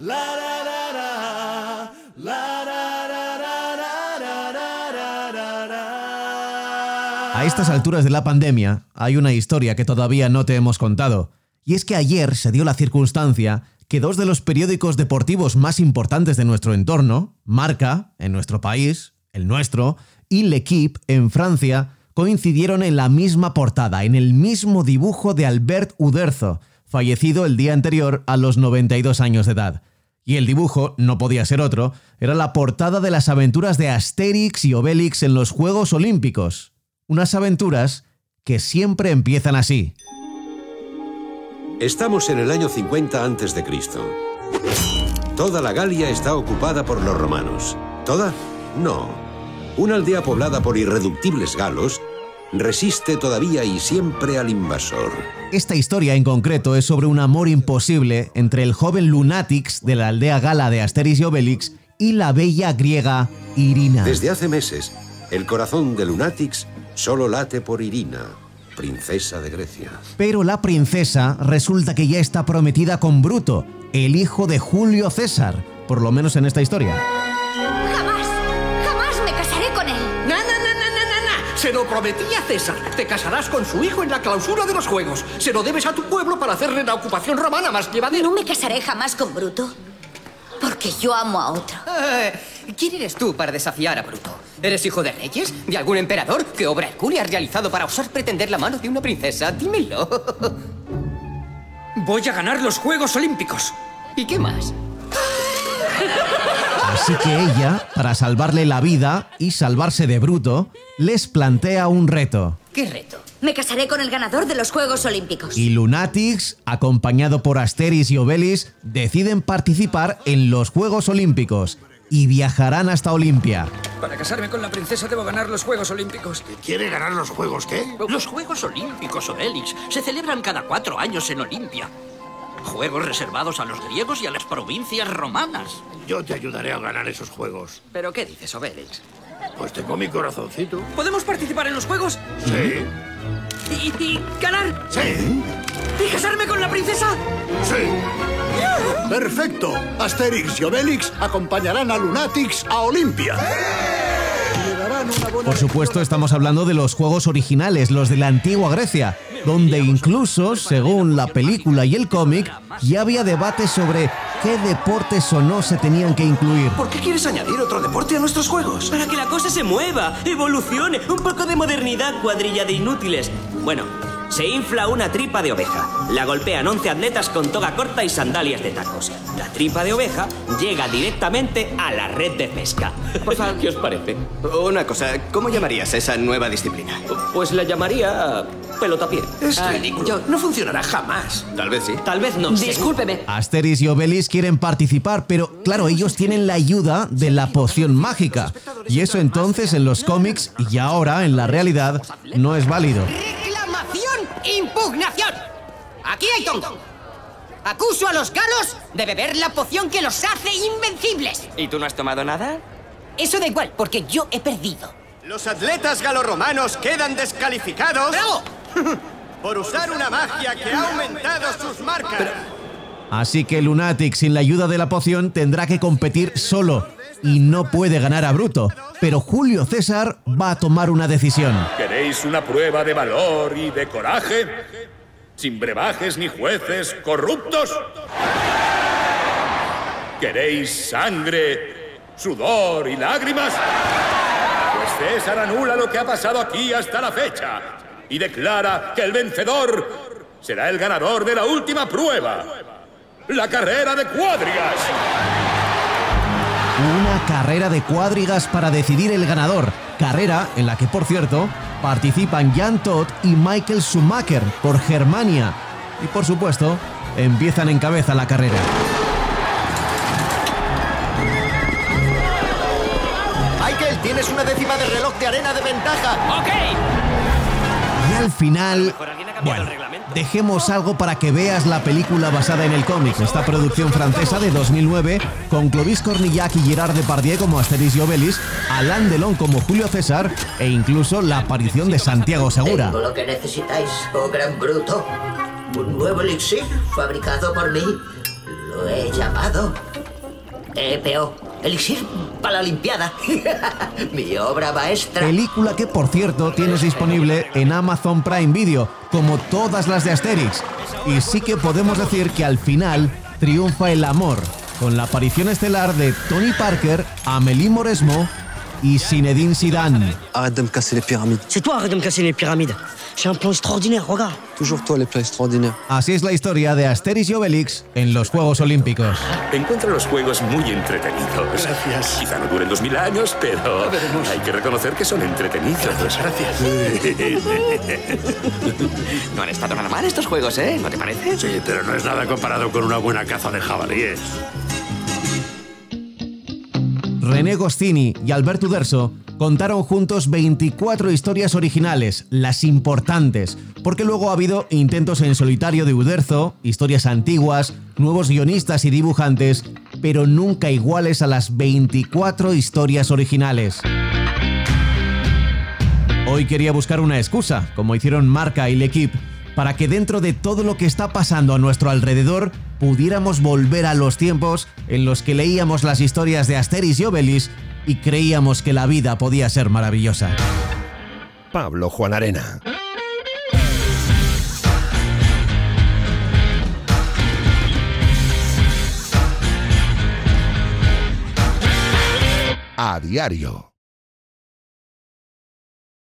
A estas alturas de la pandemia hay una historia que todavía no te hemos contado, y es que ayer se dio la circunstancia que dos de los periódicos deportivos más importantes de nuestro entorno, Marca, en nuestro país, el nuestro, y L'Equipe, en Francia, coincidieron en la misma portada, en el mismo dibujo de Albert Uderzo, fallecido el día anterior a los 92 años de edad. Y el dibujo, no podía ser otro, era la portada de las aventuras de Asterix y Obelix en los Juegos Olímpicos. Unas aventuras que siempre empiezan así. Estamos en el año 50 a.C. Toda la Galia está ocupada por los romanos. ¿Toda? No. Una aldea poblada por irreductibles galos resiste todavía y siempre al invasor. Esta historia en concreto es sobre un amor imposible entre el joven Lunatix de la aldea gala de Asterix y Obelix y la bella griega Irina. Desde hace meses, el corazón de Lunatix solo late por Irina, princesa de Grecia. Pero la princesa resulta que ya está prometida con Bruto, el hijo de Julio César, por lo menos en esta historia. Se lo prometí a César. Te casarás con su hijo en la clausura de los Juegos. Se lo debes a tu pueblo para hacerle la ocupación romana más llevadera. No me casaré jamás con Bruto. Porque yo amo a otro. Eh, ¿Quién eres tú para desafiar a Bruto? ¿Eres hijo de reyes? ¿De algún emperador? ¿Qué obra hercúlea has realizado para osar pretender la mano de una princesa? Dímelo. Voy a ganar los Juegos Olímpicos. ¿Y qué más? Así que ella, para salvarle la vida y salvarse de Bruto, les plantea un reto. ¿Qué reto? Me casaré con el ganador de los Juegos Olímpicos. Y Lunatix, acompañado por Asteris y Obelis, deciden participar en los Juegos Olímpicos y viajarán hasta Olimpia. Para casarme con la princesa debo ganar los Juegos Olímpicos. ¿Quiere ganar los juegos qué? Los Juegos Olímpicos, Obelix, se celebran cada cuatro años en Olimpia. Juegos reservados a los griegos y a las provincias romanas. Yo te ayudaré a ganar esos juegos. ¿Pero qué dices, Obelix? Pues tengo mi corazoncito. ¿Podemos participar en los Juegos? Sí. ¿Y, y ganar? Sí. ¿Y casarme con la princesa? Sí. Perfecto. Asterix y Obelix acompañarán a Lunatix a Olimpia. Buena Por supuesto, estamos hablando de los juegos originales, los de la antigua Grecia, donde incluso, según la película y el cómic, ya había debate sobre qué deportes o no se tenían que incluir. ¿Por qué quieres añadir otro deporte a nuestros Juegos? Para que la cosa se mueva, evolucione, un poco de modernidad, cuadrilla de inútiles. Bueno, se infla una tripa de oveja. La golpean 11 atletas con toga corta y sandalias de tacos. La tripa de oveja llega directamente a la red de pesca. ¿Qué os parece? Una cosa, ¿cómo llamarías esa nueva disciplina? Pues la llamaría pelotapié. Es Ah, ridículo. yo- No funcionará jamás. Tal vez sí. Tal vez no. Discúlpeme. Asteris y Obelis quieren participar, pero claro, ellos tienen la ayuda de la poción mágica. Y eso entonces en los cómics y ahora en la realidad no es válido. ¡Reclamación! ¡Impugnación! Aquí hay tonto. Acuso a los galos de beber la poción que los hace invencibles. ¿Y tú no has tomado nada? Eso da igual, porque yo he perdido. Los atletas galorromanos quedan descalificados ¡Bravo! por usar una magia que ha aumentado sus marcas. Así que Lunatic sin la ayuda de la poción tendrá que competir solo y no puede ganar a Bruto. Pero Julio César va a tomar una decisión. ¿Queréis una prueba de valor y de coraje? Sin brebajes ni jueces corruptos. ¿Queréis sangre, sudor y lágrimas? Pues César anula lo que ha pasado aquí hasta la fecha y declara que el vencedor será el ganador de la última prueba, la carrera de cuadrigas. Carrera de cuadrigas para decidir el ganador. Carrera en la que, por cierto, participan Jan Todt y Michael Schumacher por Germania. Y por supuesto, empiezan en cabeza la carrera. Michael, tienes una décima de reloj de arena de ventaja. ¡Ok! Al final, bueno, dejemos algo para que veas la película basada en el cómic. Esta producción francesa de 2009 con Clovis Cornillac y Gerard Depardieu como Asterix y Obelix, Alain Delon como Julio César e incluso la aparición de Santiago Segura. Tengo lo que necesitáis, oh gran bruto. Un nuevo elixir fabricado por mí. Lo he llamado EPO, Elixir para la Olimpiada. Mi obra maestra. Película que, por cierto, tienes disponible en Amazon Prime Video, como todas las de Asterix. Y sí que podemos decir que al final triunfa el amor, con la aparición estelar de Tony Parker, Amélie Mauresmo y Zinedine Zidane. Arrête de me casser les pyramides. C'est toi, arrête de me casser les pyramides. J'ai un plan extraordinaire, regarde. Toujours toi les plans extraordinaires. Así es la historia de Asterix y Obelix en los Juegos Olímpicos. Encuentro los juegos muy entretenidos. Gracias. Quizá no duren dos mil años, pero hay que reconocer que son entretenidos. Gracias. No han estado nada mal estos juegos, ¿eh? ¿No te parece? Sí, pero no es nada comparado con una buena caza de jabalíes. René Gostini y Alberto Uderzo contaron juntos 24 historias originales, las importantes, porque luego ha habido intentos en solitario de Uderzo, historias antiguas, nuevos guionistas y dibujantes, pero nunca iguales a las 24 historias originales. Hoy quería buscar una excusa, como hicieron Marca y L'Equipe, para que dentro de todo lo que está pasando a nuestro alrededor pudiéramos volver a los tiempos en los que leíamos las historias de Asterix y Obelix y creíamos que la vida podía ser maravillosa. Pablo Juan Arena. A diario.